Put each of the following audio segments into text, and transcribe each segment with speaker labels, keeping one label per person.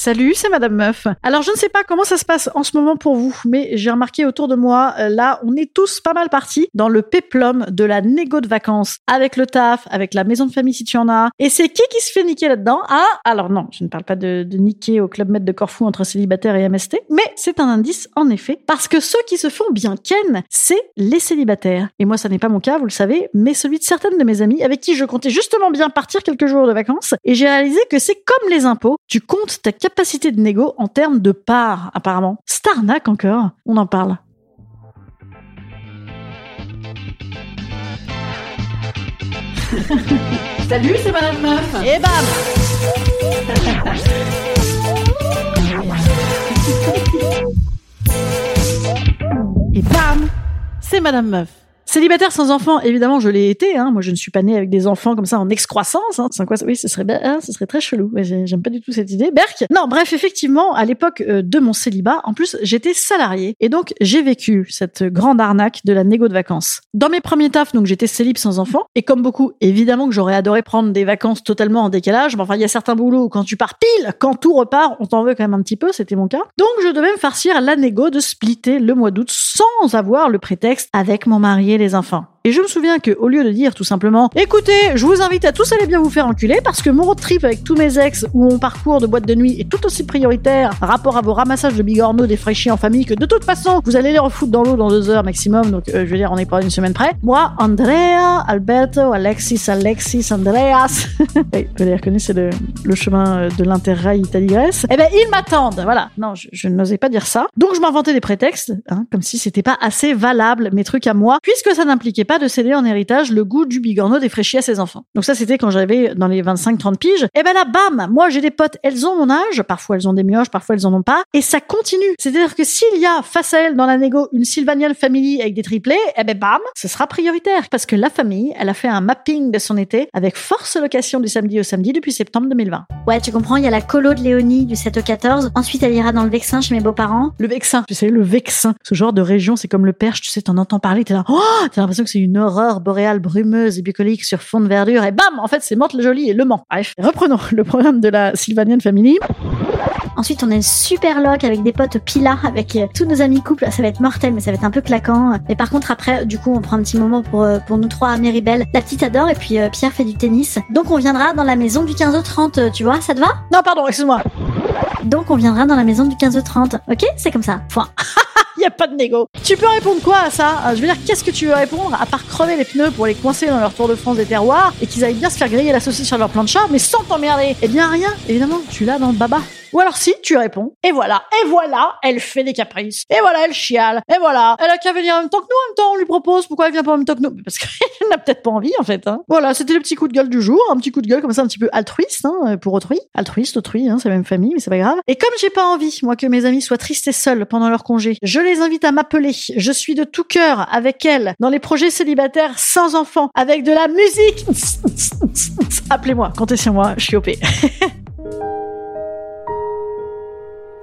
Speaker 1: Salut, c'est Madame Meuf. Alors, je ne sais pas comment ça se passe en ce moment pour vous, mais j'ai remarqué autour de moi, euh, là, on est tous pas mal partis dans le péplum de la négo de vacances, avec le taf, avec la maison de famille si tu en as. Et c'est qui qui se fait niquer là-dedans? Ah, alors non, je ne parle pas de, niquer au Club Med de Corfou entre célibataires et MST, mais c'est un indice, en effet, parce que ceux qui se font bien ken, c'est les célibataires. Et moi, ça n'est pas mon cas, vous le savez, mais celui de certaines de mes amies avec qui je comptais justement bien partir quelques jours de vacances, et j'ai réalisé que c'est comme les impôts, tu comptes ta capacité de négo en termes de parts, apparemment. Starnac encore, on en parle.
Speaker 2: Salut, c'est Madame Meuf.
Speaker 1: Et bam Et bam C'est Madame Meuf. Célibataire sans enfant, évidemment, je l'ai été. Hein. Moi, je ne suis pas née avec des enfants comme ça en excroissance. Hein. Oui, ce serait, hein, ce serait très chelou. J'aime pas du tout cette idée. Berk? Non, bref, effectivement, à l'époque euh, de mon célibat, en plus, j'étais salarié et donc j'ai vécu cette grande arnaque de la négo de vacances. Dans mes premiers tafs, donc j'étais célib sans enfant et comme beaucoup, évidemment que j'aurais adoré prendre des vacances totalement en décalage. Mais enfin, il y a certains boulots où quand tu pars pile, quand tout repart, on t'en veut quand même un petit peu. C'était mon cas. Donc, je devais me farcir la négo de splitter le mois d'août sans avoir le prétexte avec mon mari les enfants. Et je me souviens que au lieu de dire tout simplement écoutez, je vous invite à tous aller bien vous faire enculer parce que mon road trip avec tous mes ex ou mon parcours de boîte de nuit est tout aussi prioritaire rapport à vos ramassages de bigorneaux défraîchis en famille que de toute façon vous allez les refoutre dans l'eau dans deux heures maximum donc euh, je veux dire on est pas une semaine près. Moi, Andrea, Alberto, Alexis, Alexis, Andreas, vous les reconnaissez le, le chemin euh, de l'interrail Italie-Grèce. Eh ben ils m'attendent, voilà. Non, je, je n'osais pas dire ça. Donc je m'inventais des prétextes, hein, comme si c'était pas assez valable mes trucs à moi, puisque ça n'impliquait pas de céder en héritage le goût du bigorneau défraîchi à ses enfants. Donc ça, c'était quand j'avais dans les 25-30 piges. Et ben là, bam, moi j'ai des potes, elles ont mon âge, parfois elles ont des mioches, parfois elles en ont pas, et ça continue. C'est-à-dire que s'il y a face à elles dans la négo une Sylvanian Family avec des triplés, eh ben bam, ce sera prioritaire. Parce que la famille, elle a fait un mapping de son été avec force location du samedi au samedi depuis septembre 2020.
Speaker 3: Ouais, tu comprends, il y a la colo de Léonie du 7 au 14. Ensuite, elle ira dans le Vexin chez mes beaux-parents.
Speaker 1: Le Vexin, tu sais, le Vexin, ce genre de région, c'est comme le Perche, tu sais, t'en entends parler, t'es là, oh, t'as l'impression que c'est une aurore boréale brumeuse et bucolique sur fond de verdure, et bam, en fait, c'est Mantes-le-Joli et Le Mans. Bref, reprenons le programme de la Sylvanian Family.
Speaker 3: Ensuite, on est super loc avec des potes pila, avec euh, tous nos amis couples. Ça va être mortel, mais ça va être un peu claquant. Mais par contre, après, du coup, on prend un petit moment pour, euh, pour nous trois à Méribel. La petite adore, et puis euh, Pierre fait du tennis. Donc, on viendra dans la maison du 15h30, euh, tu vois, ça te va?
Speaker 1: Non, pardon, excuse-moi.
Speaker 3: Donc, on viendra dans la maison du 15h30. Ok? C'est comme ça. Point.
Speaker 1: Il y a pas de négo. Tu peux répondre quoi à ça? Euh, Je veux dire, qu'est-ce que tu veux répondre à part crever les pneus pour les coincer dans leur Tour de France des terroirs et qu'ils aillent bien se faire griller la saucisse sur leur plancha, mais sans t'emmerder? Eh bien, rien, évidemment, tu l'as dans le baba. Ou alors si, tu réponds, et voilà, et voilà, elle fait des caprices, et voilà, elle chiale, et voilà, elle a qu'à venir en même temps que nous, en même temps, on lui propose, pourquoi elle vient pas en même temps que nous? Parce qu'elle n'a peut-être pas envie, en fait. Hein. Voilà, c'était le petit coup de gueule du jour, un petit coup de gueule comme ça, un petit peu altruiste, hein, pour autrui. Altruiste, autrui, hein, c'est la même famille, mais c'est pas grave. Et comme j'ai pas envie, moi, que mes amis soient tristes et seuls pendant leur congé, je les invite à m'appeler. Je suis de tout cœur avec elles dans les projets célibataires sans enfants, avec de la musique. Appelez-moi, comptez sur moi, je suis OP.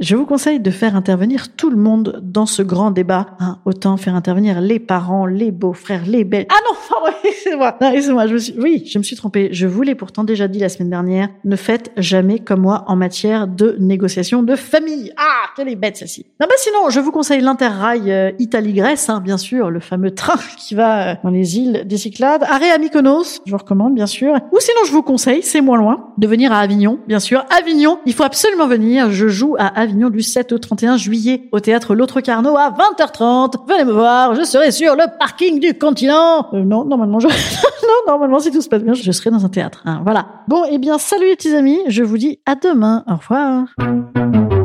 Speaker 1: Je vous conseille de faire intervenir tout le monde dans ce grand débat. Hein, autant faire intervenir les parents, les beaux-frères, les belles. Ah non, pardon, excusez-moi. Excusez-moi, je me suis, oui, je me suis trompée. Je vous l'ai pourtant déjà dit la semaine dernière. Ne faites jamais comme moi en matière de négociation de famille. Ah, quelle est bête celle-ci. Non, bah sinon, je vous conseille l'Interrail euh, Italie-Grèce, hein, bien sûr, le fameux train qui va euh, dans les îles des Cyclades. Arrêt à Mykonos, je vous recommande, bien sûr. Ou sinon, je vous conseille, c'est moins loin, de venir à Avignon, bien sûr. Avignon, il faut absolument venir. Je joue à Du 7 au 31 juillet au théâtre L'Autre Carnot à 20h30. Venez me voir, je serai sur le parking du continent. Euh, non, normalement, non, normalement, si tout se passe bien, je serai dans un théâtre. hein, voilà. Bon, eh bien, salut les petits amis. Je vous dis à demain. Au revoir.